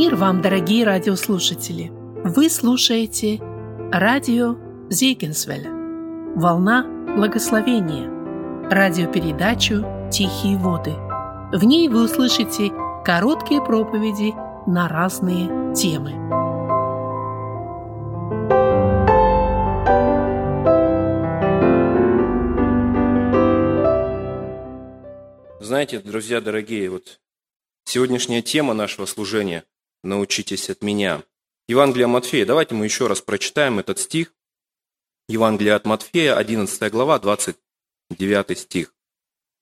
Мир вам, дорогие радиослушатели! Вы слушаете радио Зейгенсвеля «Волна благословения» радиопередачу «Тихие воды». В ней вы услышите короткие проповеди на разные темы. Знаете, друзья дорогие, вот сегодняшняя тема нашего служения – научитесь от меня. Евангелие Матфея. Давайте мы еще раз прочитаем этот стих. Евангелие от Матфея, 11 глава, 29 стих.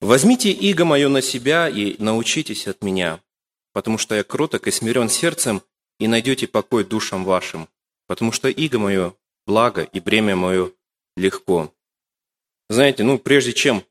«Возьмите иго мое на себя и научитесь от меня, потому что я кроток и смирен сердцем, и найдете покой душам вашим, потому что иго мое благо и бремя мое легко». Знаете, ну, прежде чем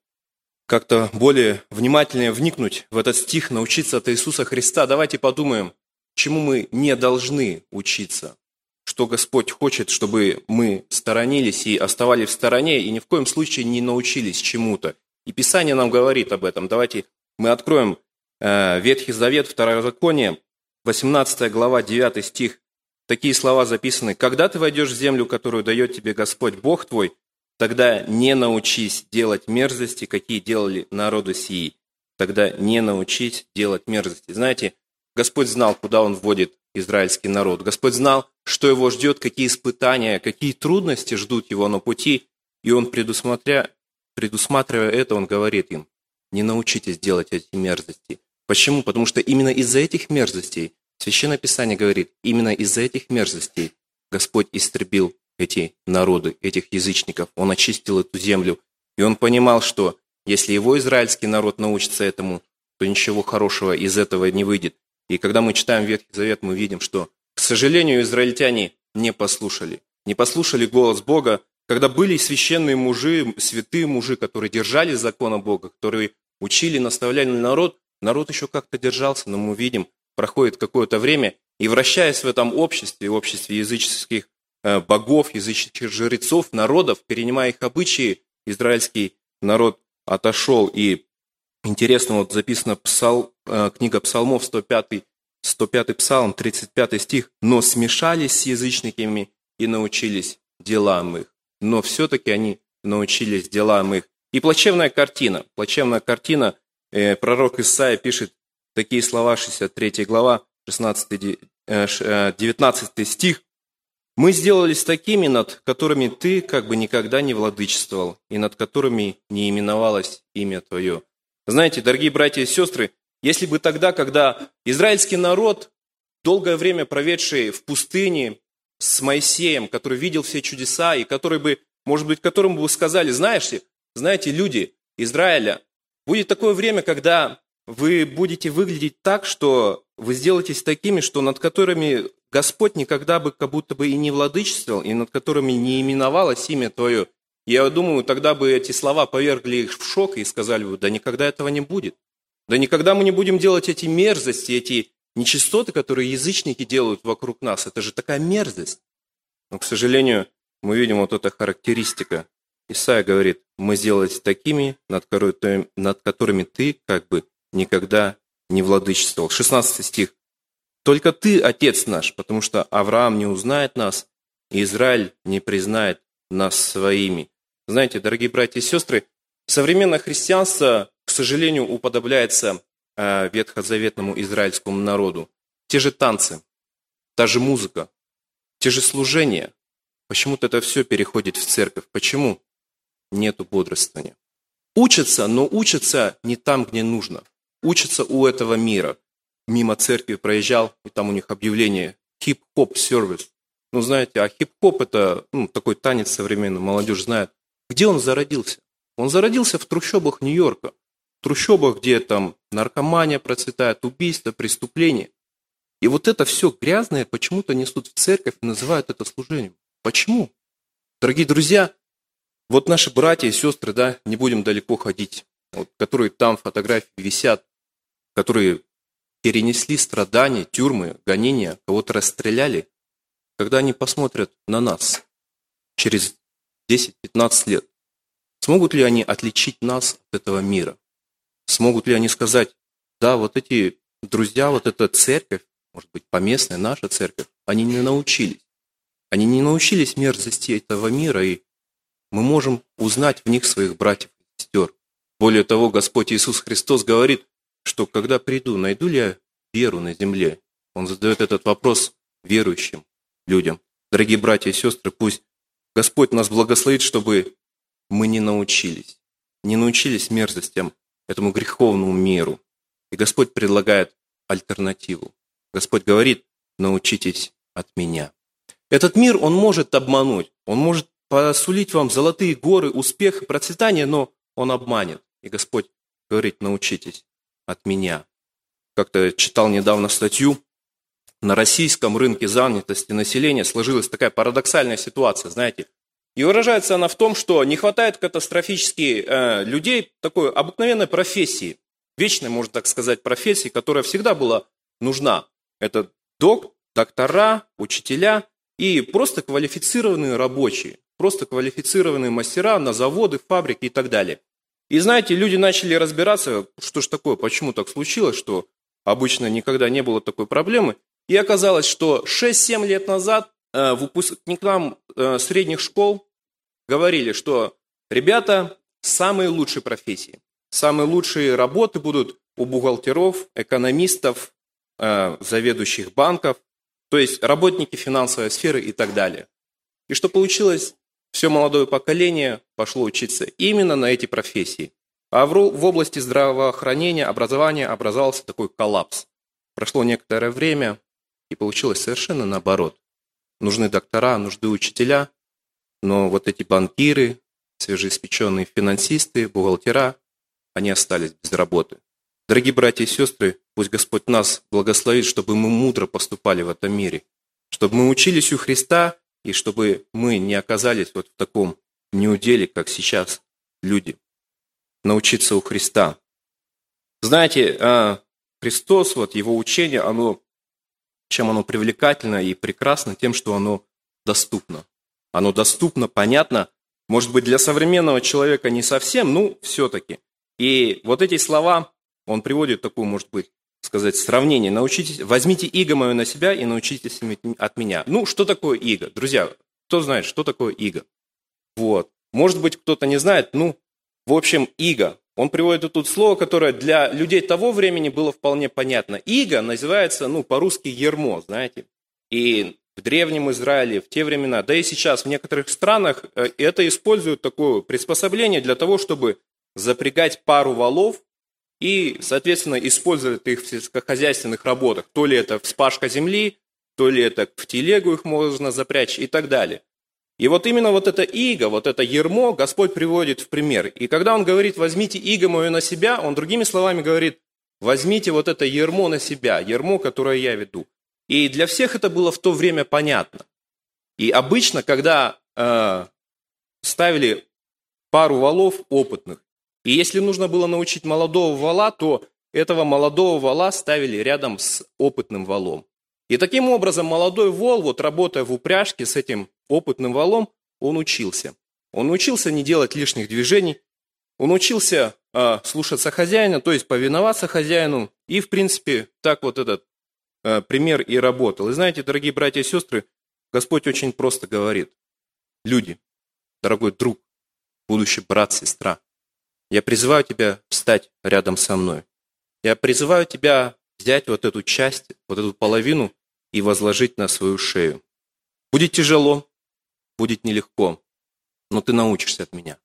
как-то более внимательнее вникнуть в этот стих, научиться от Иисуса Христа, давайте подумаем, чему мы не должны учиться, что Господь хочет, чтобы мы сторонились и оставались в стороне, и ни в коем случае не научились чему-то. И Писание нам говорит об этом. Давайте мы откроем э, Ветхий Завет, Второзаконие, 18 глава, 9 стих. Такие слова записаны. «Когда ты войдешь в землю, которую дает тебе Господь Бог твой, тогда не научись делать мерзости, какие делали народы сии. Тогда не научись делать мерзости». Знаете, Господь знал, куда Он вводит израильский народ. Господь знал, что его ждет, какие испытания, какие трудности ждут его на пути. И Он, предусмотря, предусматривая это, Он говорит им, не научитесь делать эти мерзости. Почему? Потому что именно из-за этих мерзостей, Священное Писание говорит, именно из-за этих мерзостей Господь истребил эти народы, этих язычников. Он очистил эту землю. И он понимал, что если его израильский народ научится этому, то ничего хорошего из этого не выйдет. И когда мы читаем Ветхий Завет, мы видим, что, к сожалению, израильтяне не послушали. Не послушали голос Бога, когда были священные мужи, святые мужи, которые держали закона Бога, которые учили, наставляли народ, народ еще как-то держался, но мы видим, проходит какое-то время, и вращаясь в этом обществе, в обществе языческих э, богов, языческих жрецов, народов, перенимая их обычаи, израильский народ отошел и Интересно, вот записано псал, э, книга Псалмов, 105, 105 псалм, 35 стих. «Но смешались с язычниками и научились делам их». Но все-таки они научились делам их. И плачевная картина, плачевная картина, э, пророк Исаия пишет такие слова, 63 глава, 16, 19 э, стих. «Мы сделались такими, над которыми ты как бы никогда не владычествовал, и над которыми не именовалось имя твое». Знаете, дорогие братья и сестры, если бы тогда, когда израильский народ, долгое время проведший в пустыне с Моисеем, который видел все чудеса, и который бы, может быть, которому бы сказали, знаешь, знаете, люди Израиля, будет такое время, когда вы будете выглядеть так, что вы сделаетесь такими, что над которыми Господь никогда бы как будто бы и не владычествовал, и над которыми не именовалось имя Твое. Я думаю, тогда бы эти слова повергли их в шок и сказали бы, да никогда этого не будет. Да никогда мы не будем делать эти мерзости, эти нечистоты, которые язычники делают вокруг нас. Это же такая мерзость. Но, к сожалению, мы видим вот эта характеристика. Исаия говорит, мы сделались такими, над которыми, над которыми ты как бы никогда не владычествовал. 16 стих. Только ты, Отец наш, потому что Авраам не узнает нас, и Израиль не признает нас своими. Знаете, дорогие братья и сестры, современное христианство, к сожалению, уподобляется э, ветхозаветному израильскому народу. Те же танцы, та же музыка, те же служения. Почему-то это все переходит в церковь. Почему? Нету бодрствования. Учатся, но учатся не там, где нужно. Учатся у этого мира. Мимо церкви проезжал, и там у них объявление «Хип-хоп сервис». Ну, знаете, а хип-хоп – это ну, такой танец современный, молодежь знает. Где он зародился? Он зародился в трущобах Нью-Йорка. В трущобах, где там наркомания процветает, убийства, преступления. И вот это все грязное почему-то несут в церковь и называют это служением. Почему? Дорогие друзья, вот наши братья и сестры, да, не будем далеко ходить, вот, которые там фотографии висят, которые перенесли страдания, тюрьмы, гонения, кого-то расстреляли, когда они посмотрят на нас через 10-15 лет, смогут ли они отличить нас от этого мира? Смогут ли они сказать, да, вот эти друзья, вот эта церковь, может быть, поместная, наша церковь, они не научились. Они не научились мерзости этого мира, и мы можем узнать в них своих братьев и сестер. Более того, Господь Иисус Христос говорит, что когда приду, найду ли я веру на земле? Он задает этот вопрос верующим людям. Дорогие братья и сестры, пусть Господь нас благословит, чтобы мы не научились, не научились мерзостям, этому греховному миру. И Господь предлагает альтернативу. Господь говорит, научитесь от меня. Этот мир, он может обмануть, он может посулить вам золотые горы, успех и процветание, но он обманет. И Господь говорит, научитесь от меня. Как-то читал недавно статью, на российском рынке занятости населения сложилась такая парадоксальная ситуация, знаете. И выражается она в том, что не хватает катастрофически э, людей такой обыкновенной профессии, вечной, можно так сказать, профессии, которая всегда была нужна. Это док, доктора, учителя и просто квалифицированные рабочие, просто квалифицированные мастера на заводы, фабрики и так далее. И знаете, люди начали разбираться, что ж такое, почему так случилось, что обычно никогда не было такой проблемы. И оказалось, что 6-7 лет назад э, выпускникам э, средних школ говорили, что ребята, самые лучшие профессии, самые лучшие работы будут у бухгалтеров, экономистов, э, заведующих банков, то есть работники финансовой сферы и так далее. И что получилось? Все молодое поколение пошло учиться именно на эти профессии. А в, области здравоохранения, образования образовался такой коллапс. Прошло некоторое время, и получилось совершенно наоборот. Нужны доктора, нужны учителя, но вот эти банкиры, свежеиспеченные финансисты, бухгалтера, они остались без работы. Дорогие братья и сестры, пусть Господь нас благословит, чтобы мы мудро поступали в этом мире, чтобы мы учились у Христа и чтобы мы не оказались вот в таком неуделе, как сейчас люди. Научиться у Христа. Знаете, а, Христос, вот его учение, оно, чем оно привлекательно и прекрасно, тем, что оно доступно. Оно доступно, понятно, может быть, для современного человека не совсем, ну, все-таки. И вот эти слова, он приводит такую, может быть, сказать, сравнение. Научитесь, возьмите иго мое на себя и научитесь от меня. Ну, что такое иго? Друзья, кто знает, что такое иго? Вот. Может быть, кто-то не знает, ну, в общем, иго. Он приводит тут слово, которое для людей того времени было вполне понятно. Иго называется, ну, по-русски ермо, знаете. И в Древнем Израиле, в те времена, да и сейчас в некоторых странах э, это используют такое приспособление для того, чтобы запрягать пару валов и, соответственно, использовать их в сельскохозяйственных работах. То ли это вспашка земли, то ли это в телегу их можно запрячь и так далее. И вот именно вот это иго, вот это ермо Господь приводит в пример. И когда Он говорит, возьмите иго мое на себя, Он другими словами говорит, возьмите вот это ермо на себя, ермо, которое я веду. И для всех это было в то время понятно. И обычно, когда э, ставили пару валов опытных, и если нужно было научить молодого вала, то этого молодого вала ставили рядом с опытным валом. И таким образом молодой вол, вот работая в упряжке с этим опытным валом, он учился. Он учился не делать лишних движений, он учился э, слушаться хозяина, то есть повиноваться хозяину. И, в принципе, так вот этот э, пример и работал. И знаете, дорогие братья и сестры, Господь очень просто говорит. Люди, дорогой друг, будущий брат, сестра, я призываю тебя встать рядом со мной. Я призываю тебя взять вот эту часть, вот эту половину и возложить на свою шею. Будет тяжело, будет нелегко, но ты научишься от меня.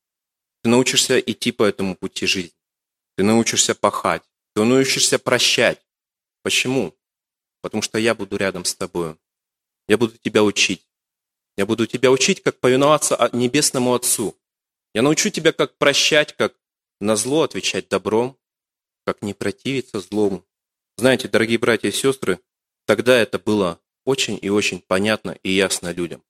Ты научишься идти по этому пути жизни. Ты научишься пахать. Ты научишься прощать. Почему? Потому что я буду рядом с тобой. Я буду тебя учить. Я буду тебя учить, как повиноваться Небесному Отцу. Я научу тебя, как прощать, как на зло отвечать добром, как не противиться злому. Знаете, дорогие братья и сестры, тогда это было очень и очень понятно и ясно людям.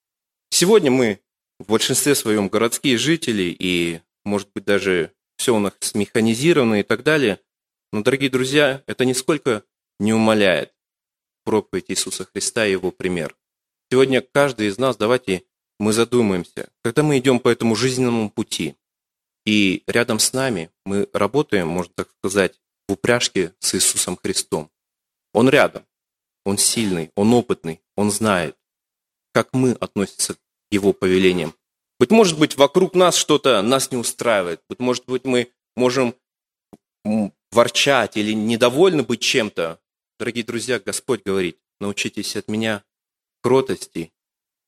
Сегодня мы в большинстве своем городские жители и, может быть, даже все у нас механизировано и так далее. Но, дорогие друзья, это нисколько не умаляет проповедь Иисуса Христа и его пример. Сегодня каждый из нас, давайте мы задумаемся, когда мы идем по этому жизненному пути, и рядом с нами мы работаем, можно так сказать, в упряжке с Иисусом Христом. Он рядом. Он сильный, Он опытный, Он знает, как мы относимся к Его повелениям. Быть может быть, вокруг нас что-то нас не устраивает. Быть может быть, мы можем ворчать или недовольны быть чем-то. Дорогие друзья, Господь говорит, научитесь от меня кротости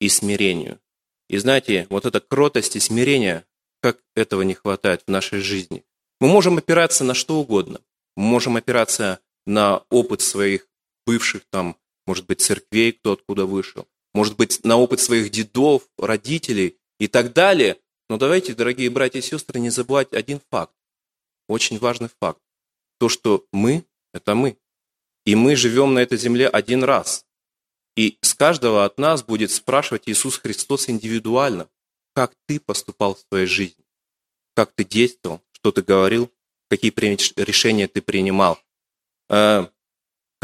и смирению. И знаете, вот эта кротость и смирение, как этого не хватает в нашей жизни. Мы можем опираться на что угодно. Мы можем опираться на опыт своих бывших там, может быть, церквей, кто откуда вышел, может быть, на опыт своих дедов, родителей и так далее. Но давайте, дорогие братья и сестры, не забывать один факт, очень важный факт. То, что мы – это мы. И мы живем на этой земле один раз. И с каждого от нас будет спрашивать Иисус Христос индивидуально, как ты поступал в своей жизни, как ты действовал, что ты говорил, какие решения ты принимал.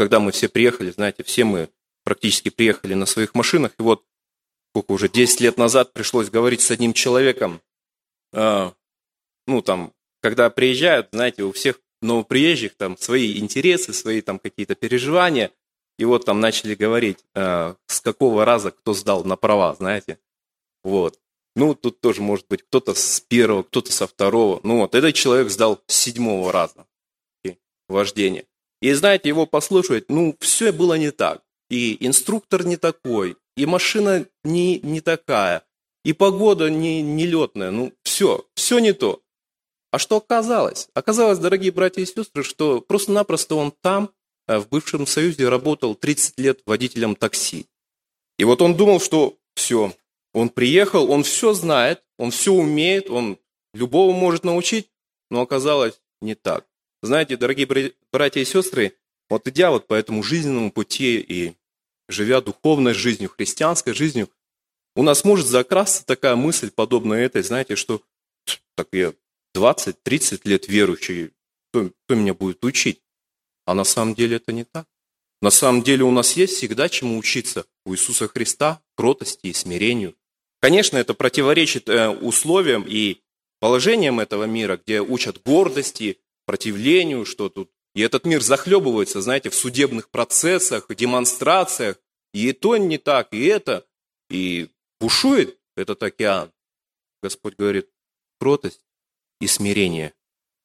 Когда мы все приехали, знаете, все мы практически приехали на своих машинах, и вот сколько уже 10 лет назад пришлось говорить с одним человеком, а, ну там, когда приезжают, знаете, у всех новоприезжих там свои интересы, свои там какие-то переживания, и вот там начали говорить, э, с какого раза кто сдал на права, знаете. Вот. Ну, тут тоже может быть кто-то с первого, кто-то со второго. Ну вот, этот человек сдал с седьмого раза вождение. И знаете, его послушать, ну, все было не так. И инструктор не такой, и машина не, не такая, и погода не, не летная. Ну, все, все не то. А что оказалось? Оказалось, дорогие братья и сестры, что просто-напросто он там Э, в бывшем Союзе работал 30 лет водителем такси. И вот он думал, что все, он приехал, он все знает, он все умеет, он любого может научить, но оказалось не так. Знаете, дорогие братья и сестры, вот идя вот по этому жизненному пути и живя духовной жизнью, христианской жизнью, у нас может закрасться такая мысль, подобная этой, знаете, что так я 20-30 лет верующий, кто, кто меня будет учить? А на самом деле это не так. На самом деле у нас есть всегда чему учиться у Иисуса Христа, кротости и смирению. Конечно, это противоречит э, условиям и положениям этого мира, где учат гордости, противлению, что тут. И этот мир захлебывается, знаете, в судебных процессах, демонстрациях. И то не так, и это. И бушует этот океан. Господь говорит, кротость и смирение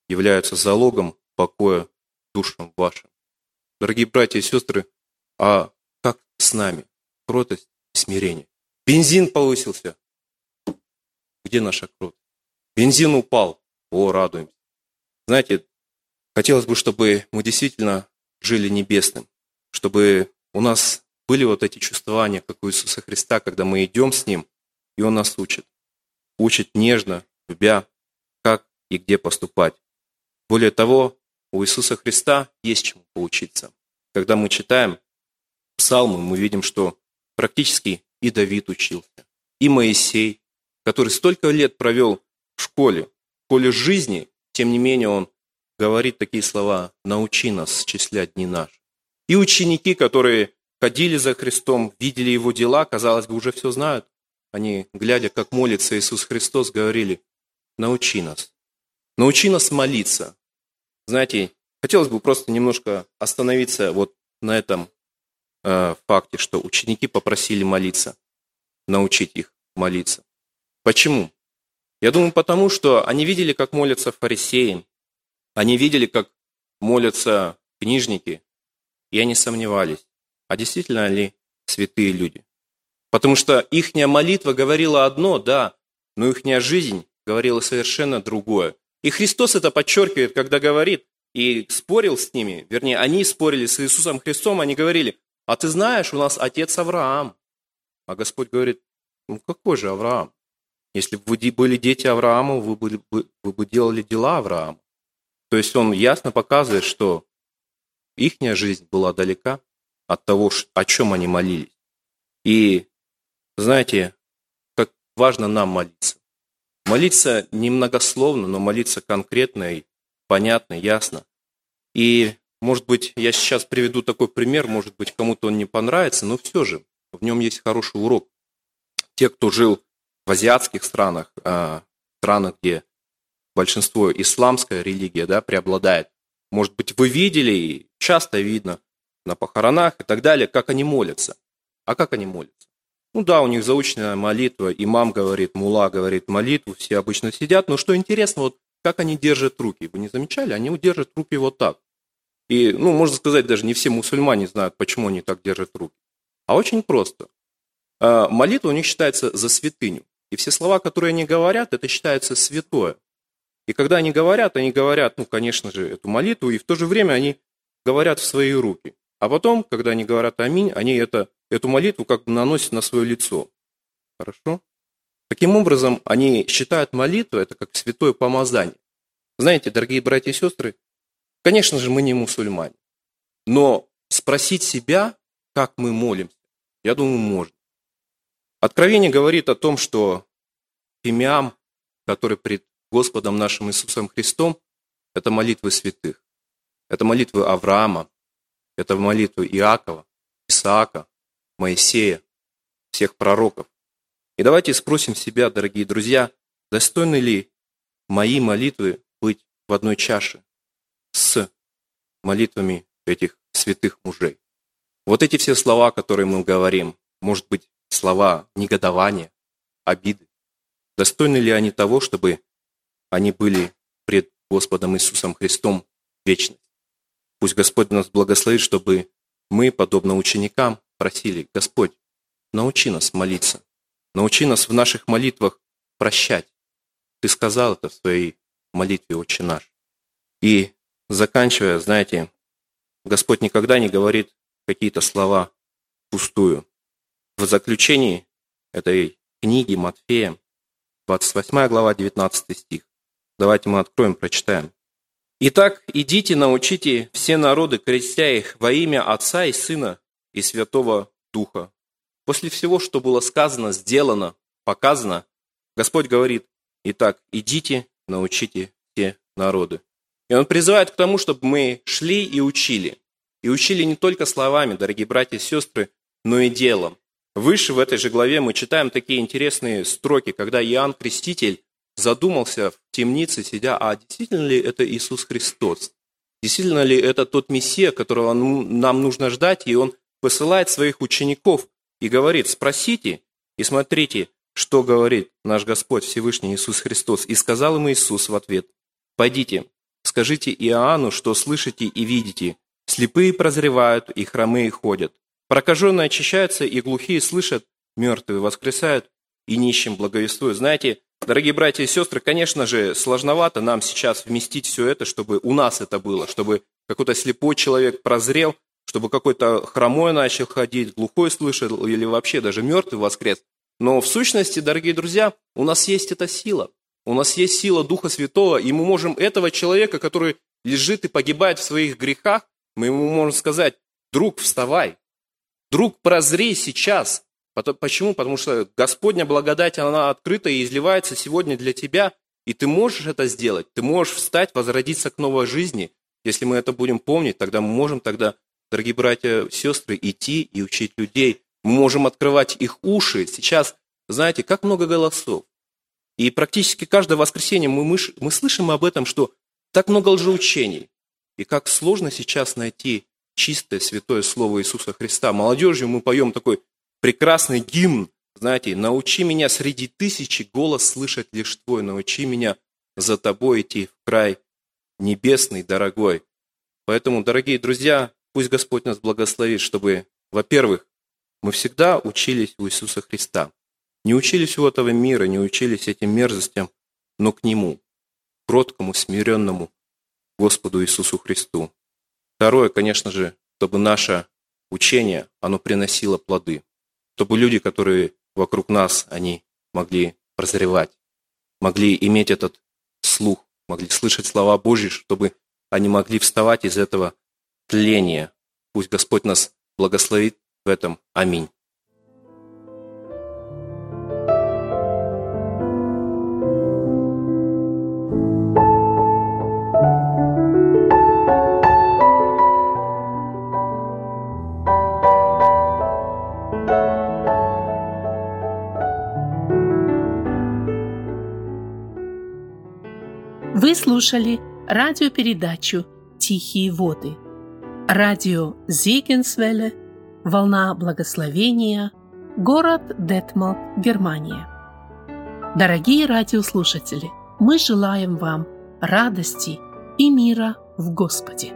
являются залогом покоя душам вашим. Дорогие братья и сестры, а как с нами? Кротость и смирение. Бензин повысился. Где наша кротость? Бензин упал. О, радуемся. Знаете, хотелось бы, чтобы мы действительно жили небесным, чтобы у нас были вот эти чувствования, как у Иисуса Христа, когда мы идем с Ним, и Он нас учит. Учит нежно, любя, как и где поступать. Более того, у Иисуса Христа есть чему поучиться. Когда мы читаем псалмы, мы видим, что практически и Давид учился, и Моисей, который столько лет провел в школе, в школе жизни, тем не менее он говорит такие слова «научи нас счислять дни наши». И ученики, которые ходили за Христом, видели Его дела, казалось бы, уже все знают. Они, глядя, как молится Иисус Христос, говорили «научи нас». Научи нас молиться, знаете, хотелось бы просто немножко остановиться вот на этом э, факте, что ученики попросили молиться, научить их молиться. Почему? Я думаю, потому что они видели, как молятся фарисеи, они видели, как молятся книжники, и они сомневались, а действительно ли святые люди. Потому что их молитва говорила одно, да, но их жизнь говорила совершенно другое. И Христос это подчеркивает, когда говорит и спорил с ними, вернее, они спорили с Иисусом Христом, они говорили, а ты знаешь, у нас отец Авраам. А Господь говорит, ну какой же Авраам? Если бы вы были дети Авраама, вы бы, вы бы делали дела Авраама. То есть он ясно показывает, что их жизнь была далека от того, о чем они молились. И знаете, как важно нам молиться. Молиться немногословно, но молиться конкретно и понятно, ясно. И, может быть, я сейчас приведу такой пример, может быть, кому-то он не понравится, но все же в нем есть хороший урок. Те, кто жил в азиатских странах, а, странах, где большинство исламская религия да, преобладает, может быть, вы видели, и часто видно, на похоронах и так далее, как они молятся. А как они молятся? Ну да, у них заученная молитва, имам говорит, мула говорит молитву, все обычно сидят, но что интересно, вот как они держат руки. Вы не замечали? Они держат руки вот так. И, ну, можно сказать, даже не все мусульмане знают, почему они так держат руки. А очень просто. А, молитва у них считается за святыню. И все слова, которые они говорят, это считается святое. И когда они говорят, они говорят, ну, конечно же, эту молитву, и в то же время они говорят в свои руки. А потом, когда они говорят «Аминь», они это, эту молитву как бы наносят на свое лицо. Хорошо? Таким образом, они считают молитву это как святое помазание. Знаете, дорогие братья и сестры, конечно же, мы не мусульмане. Но спросить себя, как мы молимся, я думаю, можно. Откровение говорит о том, что фимиам, который пред Господом нашим Иисусом Христом, это молитвы святых. Это молитвы Авраама, это молитвы Иакова, Исаака, Моисея, всех пророков. И давайте спросим себя, дорогие друзья, достойны ли мои молитвы быть в одной чаше с молитвами этих святых мужей. Вот эти все слова, которые мы говорим, может быть, слова негодования, обиды, достойны ли они того, чтобы они были пред Господом Иисусом Христом вечность? Пусть Господь нас благословит, чтобы мы, подобно ученикам, просили, Господь, научи нас молиться, научи нас в наших молитвах прощать. Ты сказал это в своей молитве «Отче наш». И заканчивая, знаете, Господь никогда не говорит какие-то слова пустую. В заключении этой книги Матфея, 28 глава, 19 стих. Давайте мы откроем, прочитаем. Итак, идите, научите все народы, крестя их во имя Отца и Сына и Святого Духа. После всего, что было сказано, сделано, показано, Господь говорит, итак, идите, научите все народы. И Он призывает к тому, чтобы мы шли и учили. И учили не только словами, дорогие братья и сестры, но и делом. Выше в этой же главе мы читаем такие интересные строки, когда Иоанн Креститель задумался в темнице, сидя, а действительно ли это Иисус Христос? Действительно ли это тот Мессия, которого нам нужно ждать? И он посылает своих учеников и говорит, спросите и смотрите, что говорит наш Господь Всевышний Иисус Христос. И сказал ему Иисус в ответ, пойдите, скажите Иоанну, что слышите и видите. Слепые прозревают, и хромые ходят. Прокаженные очищаются, и глухие слышат, мертвые воскресают, и нищим благовествуют. Знаете, Дорогие братья и сестры, конечно же, сложновато нам сейчас вместить все это, чтобы у нас это было, чтобы какой-то слепой человек прозрел, чтобы какой-то хромой начал ходить, глухой слышал или вообще даже мертвый воскрес. Но в сущности, дорогие друзья, у нас есть эта сила. У нас есть сила Духа Святого, и мы можем этого человека, который лежит и погибает в своих грехах, мы ему можем сказать, друг, вставай, друг, прозрей сейчас, Почему? Потому что Господня благодать, она открыта и изливается сегодня для тебя, и ты можешь это сделать. Ты можешь встать, возродиться к новой жизни. Если мы это будем помнить, тогда мы можем тогда, дорогие братья сестры, идти и учить людей. Мы можем открывать их уши. Сейчас, знаете, как много голосов. И практически каждое воскресенье мы, мы, мы слышим об этом, что так много лжеучений. И как сложно сейчас найти чистое, святое Слово Иисуса Христа. Молодежью мы поем такой прекрасный гимн, знаете, «Научи меня среди тысячи голос слышать лишь Твой, научи меня за Тобой идти в край небесный, дорогой». Поэтому, дорогие друзья, пусть Господь нас благословит, чтобы, во-первых, мы всегда учились у Иисуса Христа. Не учились у этого мира, не учились этим мерзостям, но к Нему, кроткому, смиренному Господу Иисусу Христу. Второе, конечно же, чтобы наше учение, оно приносило плоды чтобы люди, которые вокруг нас, они могли прозревать, могли иметь этот слух, могли слышать слова Божьи, чтобы они могли вставать из этого тления. Пусть Господь нас благословит в этом. Аминь. Слушали радиопередачу «Тихие воды». Радио Зигенсвелле, Волна Благословения, город Детмалт, Германия. Дорогие радиослушатели, мы желаем вам радости и мира в Господе.